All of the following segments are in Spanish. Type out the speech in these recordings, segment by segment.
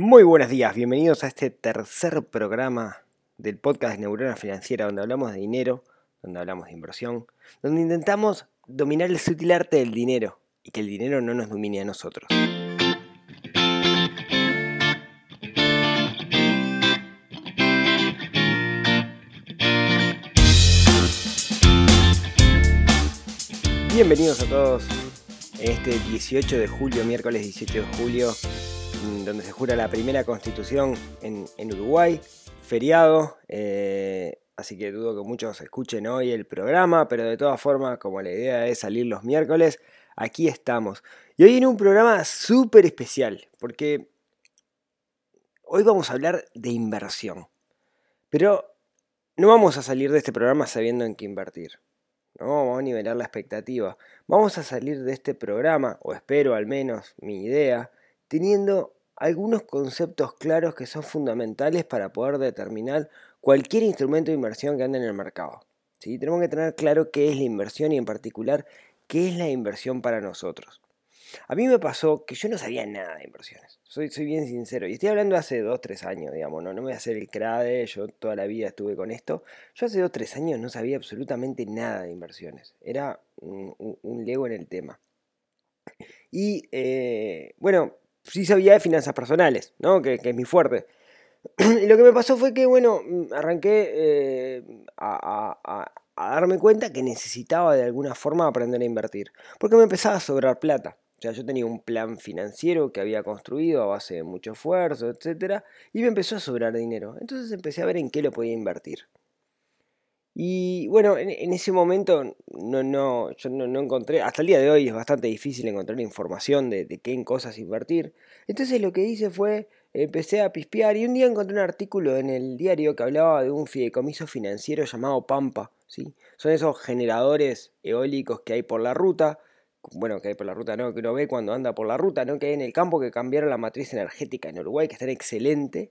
Muy buenos días, bienvenidos a este tercer programa del podcast de Neurona Financiera, donde hablamos de dinero, donde hablamos de inversión, donde intentamos dominar el sutil arte del dinero y que el dinero no nos domine a nosotros. Bienvenidos a todos en este 18 de julio, miércoles 18 de julio, donde se jura la primera constitución en, Uruguay, feriado, eh, así que dudo que muchos escuchen hoy el programa, pero de todas formas, como la idea es salir los miércoles, aquí estamos. Y hoy en un programa súper especial, porque hoy vamos a hablar de inversión, pero no vamos a salir de este programa sabiendo en qué invertir. ¿no? Vamos a nivelar la expectativa. Vamos a salir de este programa, o espero al menos mi idea, teniendo algunos conceptos claros que son fundamentales para poder determinar cualquier instrumento de inversión que ande en el mercado. ¿sí? Tenemos que tener claro qué es la inversión y en particular qué es la inversión para nosotros. A mí me pasó que yo no sabía nada de inversiones. Soy, soy bien sincero. Y estoy hablando hace 2, 3 años, digamos. No, no me voy a hacer el crade. Yo toda la vida estuve con esto. Yo hace 2, 3 años no sabía absolutamente nada de inversiones. Era un, lego en el tema. Y eh, bueno, sí sabía de finanzas personales, ¿no? Que, es mi fuerte. y lo que me pasó fue que, bueno, arranqué eh, a, a darme cuenta que necesitaba de alguna forma aprender a invertir. Porque me empezaba a sobrar plata. O sea, yo tenía un plan financiero que había construido a base de mucho esfuerzo, etc. Y me empezó a sobrar dinero. Entonces empecé a ver en qué lo podía invertir. Y bueno, en, ese momento no, no, yo no, encontré, hasta el día de hoy es bastante difícil encontrar información de, de, qué en cosas invertir. Entonces lo que hice fue, empecé a pispear y un día encontré un artículo en el diario que hablaba de un fideicomiso financiero llamado Pampa. ¿sí? Son esos generadores eólicos que hay por la ruta bueno, que hay por la ruta, ¿no? Que uno ve cuando anda por la ruta, ¿no? Que hay en el campo que cambiaron la matriz energética en Uruguay, que está excelente.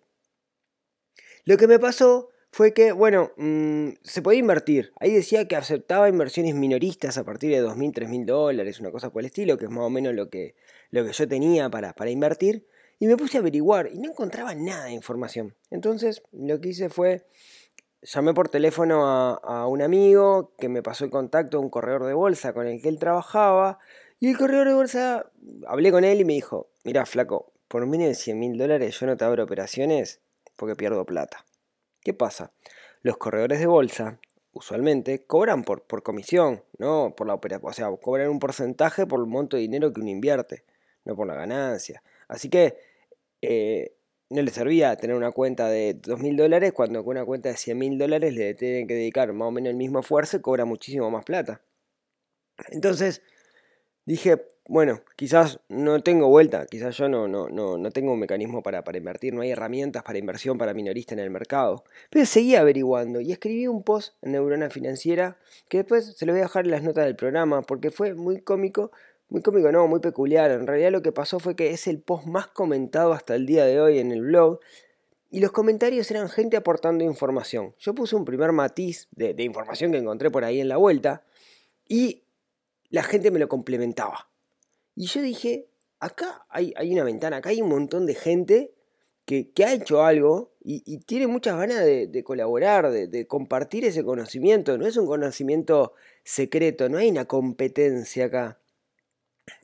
Lo que me pasó fue que, bueno, mm, se podía invertir. Ahí decía que aceptaba inversiones minoristas a partir de 2.000, 3.000 dólares, una cosa por el estilo, que es más o menos lo que, lo que yo tenía para, para invertir. Y me puse a averiguar y no encontraba nada de información. Entonces, lo que hice fue llamé por teléfono a, un amigo que me pasó el contacto de un corredor de bolsa con el que él trabajaba. Y el corredor de bolsa, hablé con él y me dijo, mira flaco, por menos de 100 mil dólares yo no te abro operaciones porque pierdo plata. ¿Qué pasa? Los corredores de bolsa usualmente cobran por, por comisión, no por la operación, o sea, cobran un porcentaje por el monto de dinero que uno invierte, no por la ganancia. Así que eh, no le servía tener una cuenta de 2.000 dólares cuando con una cuenta de 100.000 dólares le tienen que dedicar más o menos el mismo esfuerzo y cobra muchísimo más plata. Entonces dije, bueno, quizás no tengo vuelta, quizás yo no, no, no, no tengo un mecanismo para, para invertir, no hay herramientas para inversión para minorista en el mercado. Pero seguí averiguando y escribí un post en Neurona Financiera que después se lo voy a dejar en las notas del programa porque fue muy cómico muy cómico, no, muy peculiar. En realidad lo que pasó fue que es el post más comentado hasta el día de hoy en el blog. Y los comentarios eran gente aportando información. Yo puse un primer matiz de, información que encontré por ahí en la vuelta. Y la gente me lo complementaba. Y yo dije, acá hay, hay una ventana, acá hay un montón de gente que, ha hecho algo y, tiene muchas ganas de, colaborar, de, de, compartir ese conocimiento. No es un conocimiento secreto, no hay una competencia acá.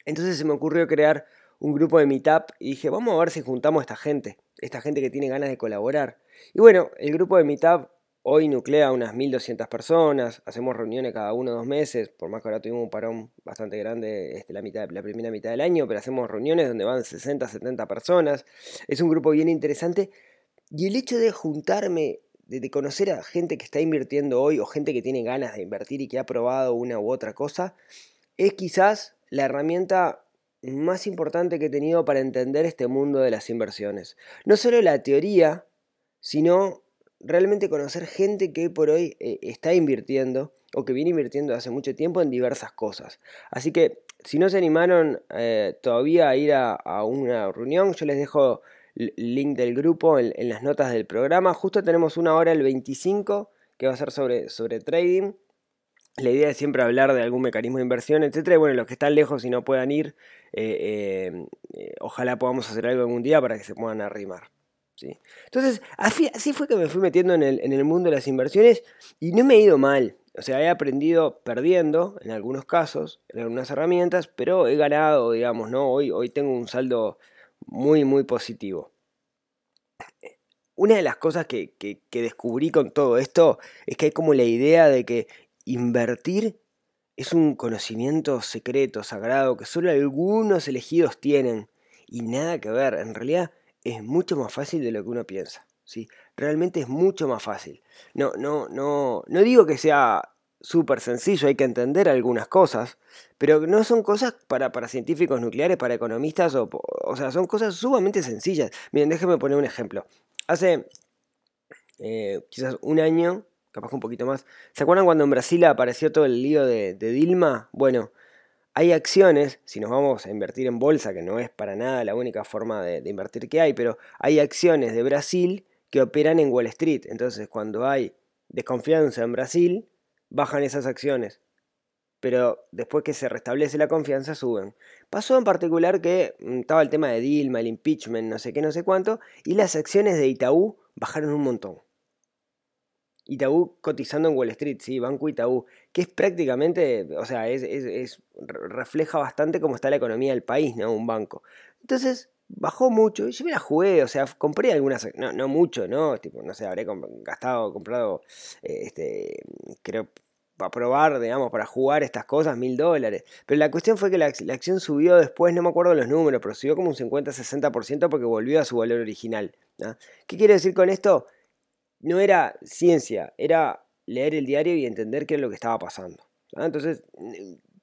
Entonces se me ocurrió crear un grupo de Meetup y dije, vamos a ver si juntamos a esta gente, esta gente que tiene ganas de colaborar. Y bueno, el grupo de Meetup hoy nuclea unas 1200 personas, hacemos reuniones cada uno o dos meses, por más que ahora tuvimos un parón bastante grande este, la, mitad, la primera mitad del año, pero hacemos reuniones donde van 60, 70 personas. Es un grupo bien interesante y el hecho de juntarme de, conocer a gente que está invirtiendo hoy o gente que tiene ganas de invertir y que ha probado una u otra cosa, es quizás la herramienta más importante que he tenido para entender este mundo de las inversiones. No solo la teoría, sino realmente conocer gente que por hoy eh, está invirtiendo o que viene invirtiendo hace mucho tiempo en diversas cosas. Así que si no se animaron eh, todavía a ir a, una reunión, yo les dejo el link del grupo en, las notas del programa. Justo tenemos una hora el 25 que va a ser sobre, sobre trading. la idea es siempre hablar de algún mecanismo de inversión, etcétera. Y bueno, los que están lejos y no puedan ir, eh, ojalá podamos hacer algo algún día para que se puedan arrimar. Entonces, así, fue que me fui metiendo en el, en el mundo de las inversiones y no me he ido mal. O sea, he aprendido perdiendo en algunos casos, en algunas herramientas, pero he ganado, digamos, ¿no? Hoy, hoy tengo un saldo muy, muy positivo. Una de las cosas que, que, descubrí con todo esto es que hay como la idea de que invertir es un conocimiento secreto, sagrado, que solo algunos elegidos tienen. Y nada que ver, en realidad es mucho más fácil de lo que uno piensa. ¿sí? Realmente es mucho más fácil. No, no, no, no digo que sea súper sencillo, hay que entender algunas cosas, pero no son cosas para, para científicos nucleares, para economistas, o, o sea, son cosas sumamente sencillas. Miren, déjenme poner un ejemplo. Hace eh, quizás un año, capaz un poquito más, ¿se acuerdan cuando en Brasil apareció todo el lío de, Dilma? Bueno, hay acciones, si nos vamos a invertir en bolsa, que no es para nada la única forma de, invertir que hay, pero hay acciones de Brasil que operan en Wall Street. Entonces, cuando hay desconfianza en Brasil, bajan esas acciones. Pero después que se restablece la confianza, suben. Pasó en particular que mm, estaba el tema de Dilma, el impeachment, no sé qué, no sé cuánto, y las acciones de Itaú bajaron un montón. Itaú cotizando en Wall Street, sí, Banco Itaú, que es prácticamente, o sea, es, refleja bastante cómo está la economía del país, ¿no? Un banco. Entonces, bajó mucho y yo me la jugué, o sea, compré algunas, no, mucho, ¿no? Tipo, no sé, habré gastado, comprado, eh, este, creo, para probar, digamos, para jugar estas cosas, mil dólares. Pero la cuestión fue que la, acción subió después, no me acuerdo los números, pero subió como un 50-60% porque volvió a su valor original. ¿Qué quiere decir con esto? No era ciencia, era leer el diario y entender qué es lo que estaba pasando. Entonces,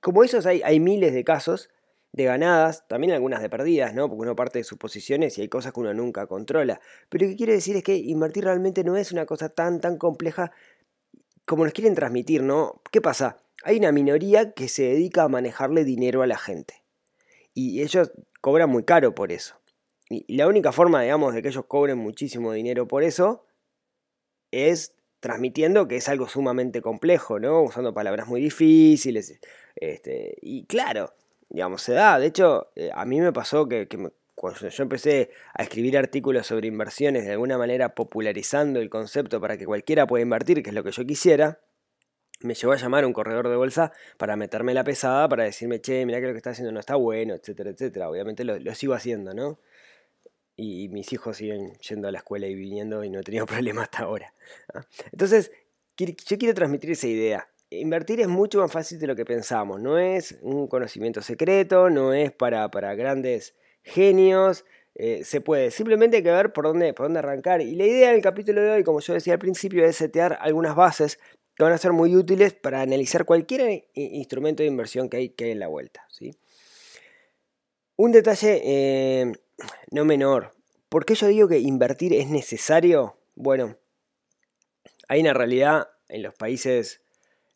como esos hay, hay miles de casos, de ganadas, también algunas de perdidas, ¿no? Porque uno parte de suposiciones y hay cosas que uno nunca controla. Pero lo que quiere decir es que invertir realmente no es una cosa tan, tan compleja como nos quieren transmitir, ¿no? ¿Qué pasa? Hay una minoría que se dedica a manejarle dinero a la gente. Y ellos cobran muy caro por eso. Y la única forma, digamos, de que ellos cobren muchísimo dinero por eso es transmitiendo que es algo sumamente complejo, ¿no? Usando palabras muy difíciles. Este, y claro, digamos, se da. De hecho, eh, a mí me pasó que, cuando yo empecé a escribir artículos sobre inversiones, de alguna manera popularizando el concepto para que cualquiera pueda invertir, que es lo que yo quisiera, me llevó a llamar un corredor de bolsa para meterme la pesada, para decirme, che, mira que lo que está haciendo no está bueno, etcétera, etcétera. Obviamente lo, sigo haciendo, ¿no? Y, mis hijos siguen yendo a la escuela y viniendo y no he tenido problema hasta ahora. Entonces, yo quiero transmitir esa idea invertir es mucho más fácil de lo que pensamos. No es un conocimiento secreto, no es para, grandes genios. Eh, se puede, simplemente hay que ver por dónde, por dónde arrancar. Y la idea del capítulo de hoy, como yo decía al principio, es setear algunas bases que van a ser muy útiles para analizar cualquier instrumento de inversión que hay, que en la vuelta. ¿sí? Un detalle eh, no menor. ¿Por qué yo digo que invertir es necesario? Bueno, hay una realidad en los países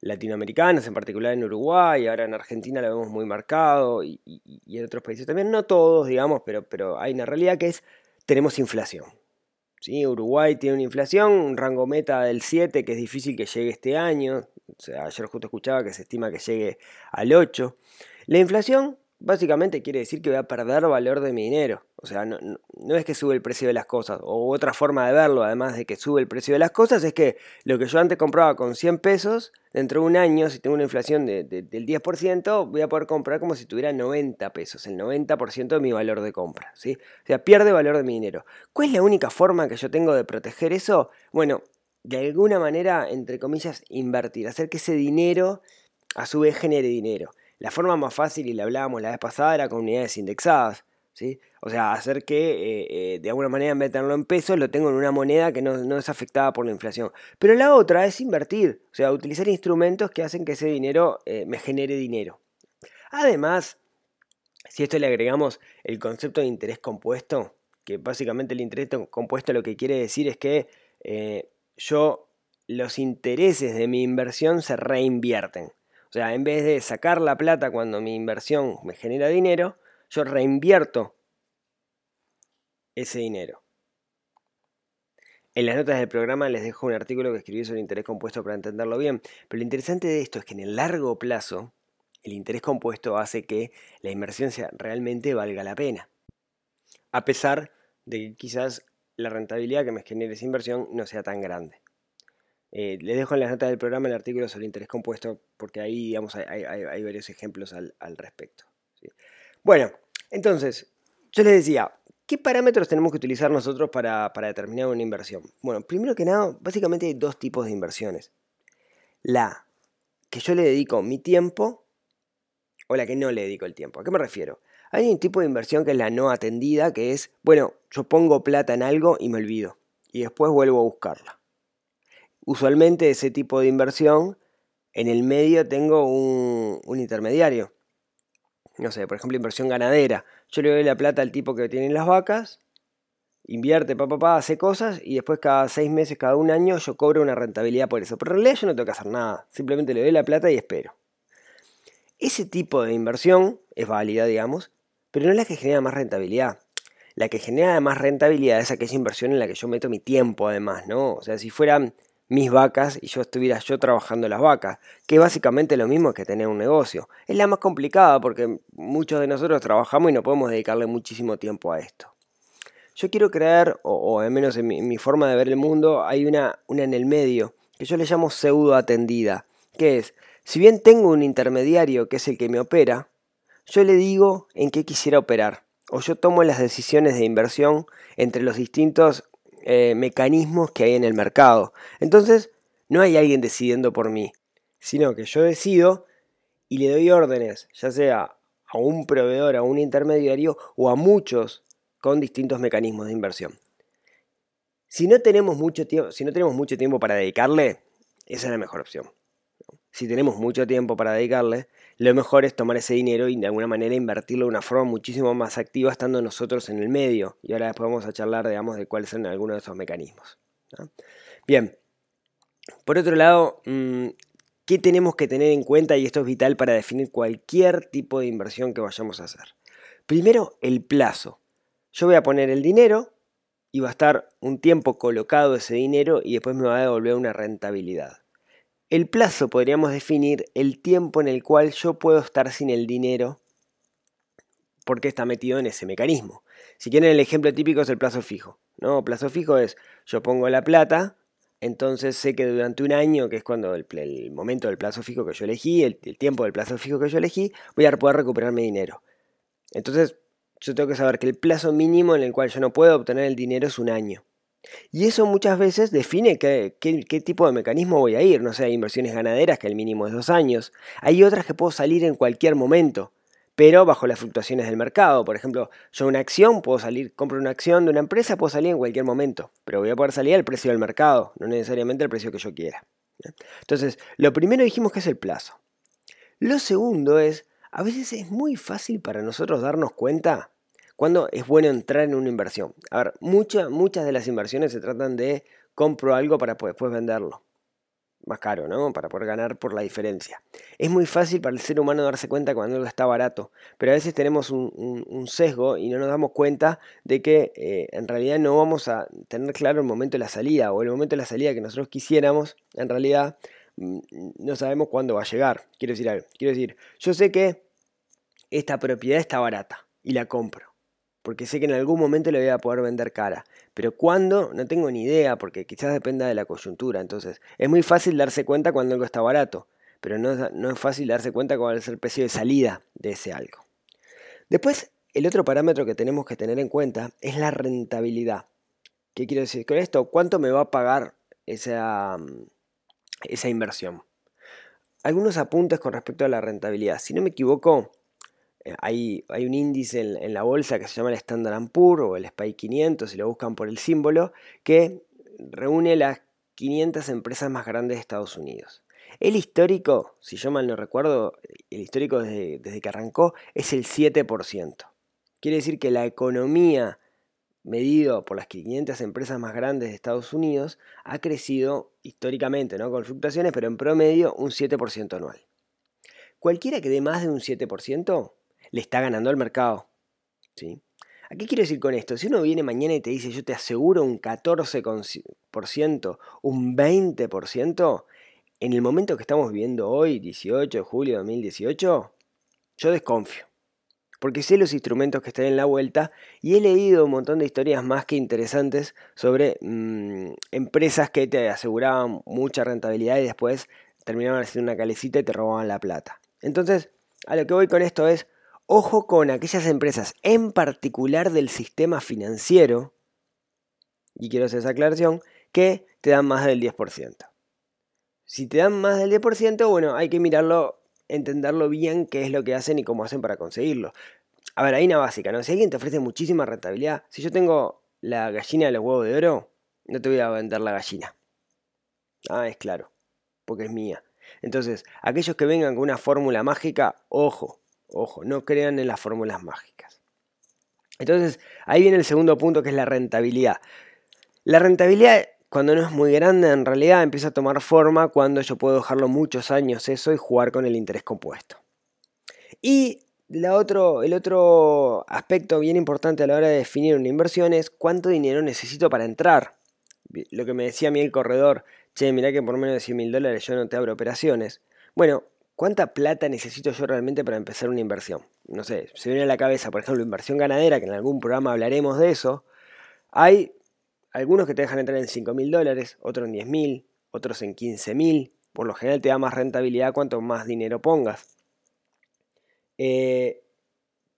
latinoamericanos, en particular en Uruguay, ahora en Argentina lo vemos muy marcado y, en otros países también, no todos, digamos, pero, pero hay una realidad que es, tenemos inflación. Uruguay tiene una inflación, un rango meta del 7, que es difícil que llegue este año, o sea, ayer justo escuchaba que se estima que llegue al 8. La inflación básicamente quiere decir que voy a perder valor de mi dinero. O sea, no, es que sube el precio de las cosas. O otra forma de verlo, además de que sube el precio de las cosas, es que lo que yo antes compraba con 100 pesos, dentro de un año, si tengo una inflación del 10%, voy a poder comprar como si tuviera 90 pesos, el 90% de mi valor de compra. ¿sí? O sea, pierde valor de mi dinero. ¿Cuál es la única forma que yo tengo de proteger eso? Bueno, de alguna manera, entre comillas, invertir, hacer que ese dinero a su vez genere dinero. La forma más fácil, y la hablábamos la vez pasada, era con unidades indexadas. ¿sí? O sea, hacer que eh, eh, de alguna manera tenerlo en pesos, lo tengo en una moneda que no, es afectada por la inflación. Pero la otra es invertir, o sea, utilizar instrumentos que hacen que ese dinero eh, me genere dinero. Además, si a esto le agregamos el concepto de interés compuesto, que básicamente el interés compuesto lo que quiere decir es que yo los intereses de mi inversión se reinvierten. O sea, en vez de sacar la plata cuando mi inversión me genera dinero, yo reinvierto ese dinero. En las notas del programa les dejo un artículo que escribí sobre interés compuesto para entenderlo bien, pero lo interesante de esto es que en el largo plazo el interés compuesto hace que la inversión sea, realmente valga la pena. A pesar de que quizás la rentabilidad que me genere esa inversión no sea tan grande. Eh, les dejo en las notas del programa el artículo sobre interés compuesto porque ahí digamos, hay, varios ejemplos al, respecto. Bueno, entonces, yo les decía, ¿Qué parámetros tenemos que utilizar nosotros para, determinar una inversión? Bueno, primero que nada, básicamente hay dos tipos de inversiones. La que yo le dedico mi tiempo o la que no le dedico el tiempo. ¿A qué me refiero? Hay un tipo de inversión que es la no atendida, que es, bueno, yo pongo plata en algo y me olvido. Y después vuelvo a buscarla. Usualmente ese tipo de inversión, en el medio tengo un, intermediario no sé, por ejemplo, inversión ganadera. Yo le doy la plata al tipo que tiene las vacas, invierte, papá, pa, hace cosas y después cada seis meses, cada un año yo cobro una rentabilidad por eso. Pero en realidad yo no tengo que hacer nada, simplemente le doy la plata y espero. Ese tipo de inversión es válida, digamos, pero no es la que genera más rentabilidad. La que genera más rentabilidad es aquella inversión en la que yo meto mi tiempo, además, ¿no? O sea, si fueran mis vacas y yo estuviera yo trabajando las vacas, que básicamente lo mismo que tener un negocio. Es la más complicada porque muchos de nosotros trabajamos y no podemos dedicarle muchísimo tiempo a esto. Yo quiero creer, o, al menos en mi, forma de ver el mundo, hay una, una en el medio, que yo le llamo pseudo atendida, que es, si bien tengo un intermediario que es el que me opera, yo le digo en qué quisiera operar, o yo tomo las decisiones de inversión entre los distintos eh, mecanismos que hay en el mercado. Entonces, no hay alguien decidiendo por mí, sino que yo decido y le doy órdenes, ya sea a un proveedor, a un intermediario o a muchos con distintos mecanismos de inversión. Si no tenemos mucho tiempo, si no tenemos mucho tiempo para dedicarle, esa es la mejor opción. Si tenemos mucho tiempo para dedicarle, lo mejor es tomar ese dinero y de alguna manera invertirlo de una forma muchísimo más activa estando nosotros en el medio. Y ahora después vamos a charlar, digamos, de cuáles son algunos de esos mecanismos. Bien, por otro lado, mm, ¿qué tenemos que tener en cuenta? Y esto es vital para definir cualquier tipo de inversión que vayamos a hacer. Primero, el plazo. Yo voy a poner el dinero y va a estar un tiempo colocado ese dinero y después me va a devolver una rentabilidad. El plazo podríamos definir el tiempo en el cual yo puedo estar sin el dinero porque está metido en ese mecanismo. Si quieren el ejemplo típico es el plazo fijo. ¿no? Plazo fijo es yo pongo la plata, entonces sé que durante un año, que es cuando el, momento del plazo fijo que yo elegí, el, el, tiempo del plazo fijo que yo elegí, voy a poder recuperar mi dinero. Entonces yo tengo que saber que el plazo mínimo en el cual yo no puedo obtener el dinero es un año. Y eso muchas veces define qué, tipo de mecanismo voy a ir. No sé, hay inversiones ganaderas que el mínimo es dos años. Hay otras que puedo salir en cualquier momento, pero bajo las fluctuaciones del mercado. Por ejemplo, yo una acción, puedo salir, compro una acción de una empresa, puedo salir en cualquier momento, pero voy a poder salir al precio del mercado, no necesariamente al precio que yo quiera. Entonces, lo primero dijimos que es el plazo. Lo segundo es, a veces es muy fácil para nosotros darnos cuenta ¿Cuándo es bueno entrar en una inversión? A ver, muchas de las inversiones se tratan de compro algo para después venderlo. Más caro, ¿no? Para poder ganar por la diferencia. Es muy fácil para el ser humano darse cuenta cuando algo está barato, pero a veces tenemos un, sesgo y no nos damos cuenta de que eh, en realidad no vamos a tener claro el momento de la salida o el momento de la salida que nosotros quisiéramos, en realidad mm, no sabemos cuándo va a llegar. Quiero decir algo. Quiero decir, yo sé que esta propiedad está barata y la compro porque sé que en algún momento le voy a poder vender cara. Pero cuándo, no tengo ni idea, porque quizás dependa de la coyuntura. Entonces, es muy fácil darse cuenta cuando algo está barato, pero no, no es fácil darse cuenta cuál es el precio de salida de ese algo. Después, el otro parámetro que tenemos que tener en cuenta es la rentabilidad. ¿Qué quiero decir con esto? ¿Cuánto me va a pagar esa, esa inversión? Algunos apuntes con respecto a la rentabilidad. Si no me equivoco, hay, hay, un índice en, la bolsa que se llama el Standard Poor's o el SPY 500, si lo buscan por el símbolo, que reúne las 500 empresas más grandes de Estados Unidos. El histórico, si yo mal no recuerdo, el histórico desde, desde que arrancó es el 7%. Quiere decir que la economía medido por las 500 empresas más grandes de Estados Unidos ha crecido históricamente, ¿no? con fluctuaciones, pero en promedio un 7% anual. Cualquiera que dé más de un 7% le está ganando al mercado. ¿sí? ¿A qué quiero decir con esto? Si uno viene mañana y te dice yo te aseguro un 14%, un 20%, en el momento que estamos viviendo hoy, 18 de julio de 2018, yo desconfío. Porque sé los instrumentos que están en la vuelta y he leído un montón de historias más que interesantes sobre mm, empresas que te aseguraban mucha rentabilidad y después terminaban haciendo una calecita y te robaban la plata. Entonces, a lo que voy con esto es, ojo con aquellas empresas, en particular del sistema financiero, y quiero hacer esa aclaración, que te dan más del 10%. Si te dan más del 10%, bueno, hay que mirarlo, entenderlo bien qué es lo que hacen y cómo hacen para conseguirlo. A ver, hay una básica, ¿no? Si alguien te ofrece muchísima rentabilidad, si yo tengo la gallina de los huevos de oro, no te voy a vender la gallina. Ah, es claro, porque es mía. Entonces, aquellos que vengan con una fórmula mágica, ojo, ojo, no crean en las fórmulas mágicas. Entonces, ahí viene el segundo punto que es la rentabilidad. La rentabilidad cuando no es muy grande, en realidad empieza a tomar forma cuando yo puedo dejarlo muchos años eso y jugar con el interés compuesto. Y la otro, el otro aspecto bien importante a la hora de definir una inversión es cuánto dinero necesito para entrar. Lo que me decía a mí el corredor, che, mirá que por menos de 100 mil dólares yo no te abro operaciones. Bueno, ¿cuánta plata necesito yo realmente para empezar una inversión? No sé, se viene a la cabeza, por ejemplo, inversión ganadera, que en algún programa hablaremos de eso. Hay algunos que te dejan entrar en 5 mil dólares, otros en 10 mil, otros en 15 mil. Por lo general te da más rentabilidad cuanto más dinero pongas. Eh,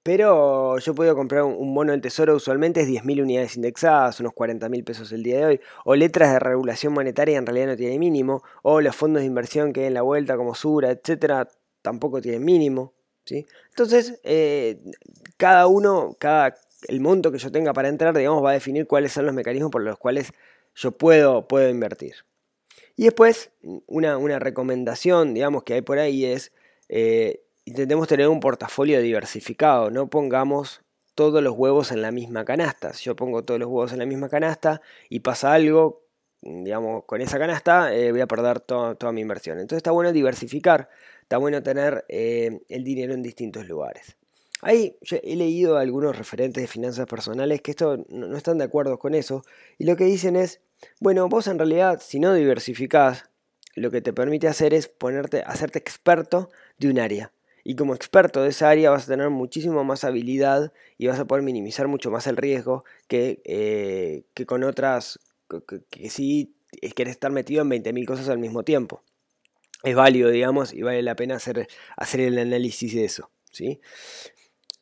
pero yo puedo comprar un bono del tesoro, usualmente es 10.000 unidades indexadas, unos 40.000 pesos el día de hoy, o letras de regulación monetaria en realidad no tiene mínimo, o los fondos de inversión que hay en la vuelta como Sura, etcétera, tampoco tienen mínimo. ¿sí? Entonces, eh, cada uno, cada, el monto que yo tenga para entrar, digamos, va a definir cuáles son los mecanismos por los cuales yo puedo, puedo invertir. Y después, una, recomendación, digamos, que hay por ahí es, eh, intentemos tener un portafolio diversificado, no pongamos todos los huevos en la misma canasta. Si yo pongo todos los huevos en la misma canasta y pasa algo, digamos, con esa canasta, eh, voy a perder toda mi inversión. Entonces está bueno diversificar, está bueno tener eh, el dinero en distintos lugares. Ahí he leído algunos referentes de finanzas personales que esto no, están de acuerdo con eso y lo que dicen es, bueno, vos en realidad si no diversificás, lo que te permite hacer es ponerte, hacerte experto de un área. Y como experto de esa área vas a tener muchísimo más habilidad y vas a poder minimizar mucho más el riesgo que, eh, que con otras, que, que si quieres estar metido en 20.000 cosas al mismo tiempo. Es válido, digamos, y vale la pena hacer, hacer el análisis de eso. ¿sí?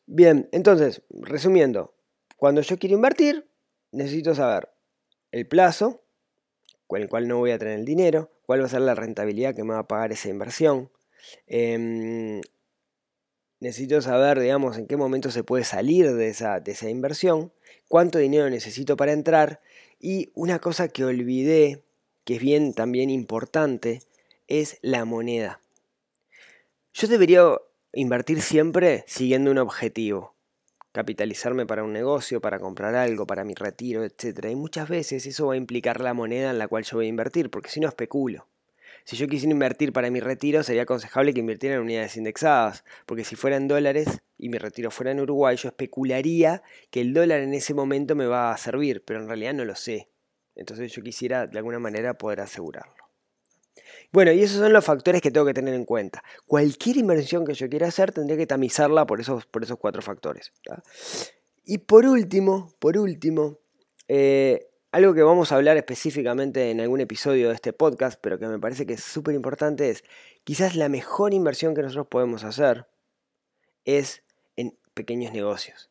Bien, entonces, resumiendo, cuando yo quiero invertir, necesito saber el plazo con el cual no voy a tener el dinero, cuál va a ser la rentabilidad que me va a pagar esa inversión. Em, necesito saber, digamos, en qué momento se puede salir de esa, de esa inversión, cuánto dinero necesito para entrar y una cosa que olvidé, que es bien también importante, es la moneda. Yo debería Invertir siempre siguiendo un objetivo. Capitalizarme para un negocio, para comprar algo, para mi retiro, etc. Y muchas veces eso va a implicar la moneda en la cual yo voy a invertir, porque si no especulo. Si yo quisiera invertir para mi retiro, sería aconsejable que invirtiera en unidades indexadas, porque si fueran dólares y mi retiro fuera en Uruguay, yo especularía que el dólar en ese momento me va a servir, pero en realidad no lo sé. Entonces yo quisiera de alguna manera poder asegurarlo. Bueno, y esos son los factores que tengo que tener en cuenta. Cualquier inversión que yo quiera hacer tendría que tamizarla por esos, por esos cuatro factores. Y por último, por último, eh, algo que vamos a hablar específicamente en algún episodio de este podcast, pero que me parece que es súper importante, es quizás la mejor inversión que nosotros podemos hacer es en pequeños negocios.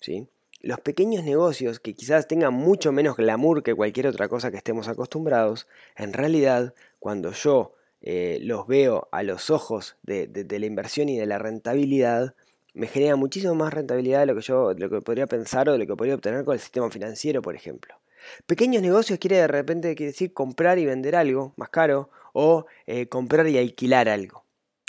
¿sí? Los pequeños negocios, que quizás tengan mucho menos glamour que cualquier otra cosa que estemos acostumbrados, en realidad cuando yo eh, los veo a los ojos de, la inversión y de la rentabilidad, me genera muchísimo más rentabilidad de lo que yo lo que podría pensar o de lo que podría obtener con el sistema financiero, por ejemplo. Pequeños negocios quiere de repente decir comprar y vender algo más caro o eh, comprar y alquilar algo.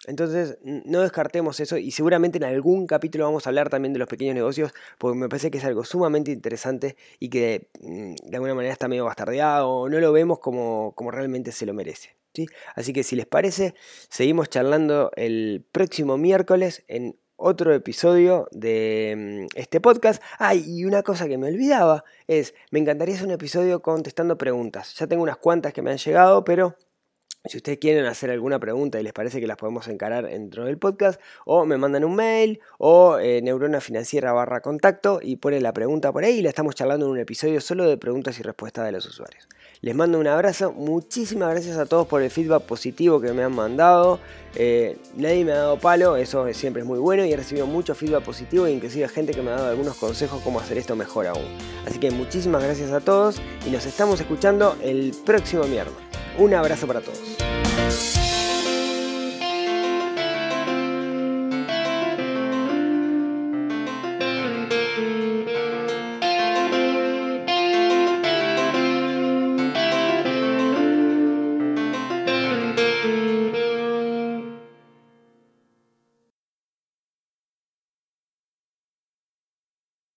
Entonces, no descartemos eso y seguramente en algún capítulo vamos a hablar también de los pequeños negocios porque me parece que es algo sumamente interesante y que mm, de alguna manera está medio bastardeado o no lo vemos como, como realmente se lo merece. ¿sí? Así que si les parece, seguimos charlando el próximo miércoles en otro episodio de mm, este podcast. Ay, y una cosa que me olvidaba es, me encantaría hacer un episodio contestando preguntas. Ya tengo unas cuantas que me han llegado, pero si ustedes quieren hacer alguna pregunta y les parece que las podemos encarar dentro del podcast, o me mandan un mail o eh, neurona financiera barra contacto y ponen la pregunta por ahí y la estamos charlando en un episodio solo de preguntas y respuestas de los usuarios. Les mando un abrazo, muchísimas gracias a todos por el feedback positivo que me han mandado. Eh, nadie me ha dado palo, eso siempre es muy bueno y he recibido mucho feedback positivo e inclusive gente que me ha dado algunos consejos cómo hacer esto mejor aún. Así que muchísimas gracias a todos y nos estamos escuchando el próximo miércoles. Un abrazo para todos.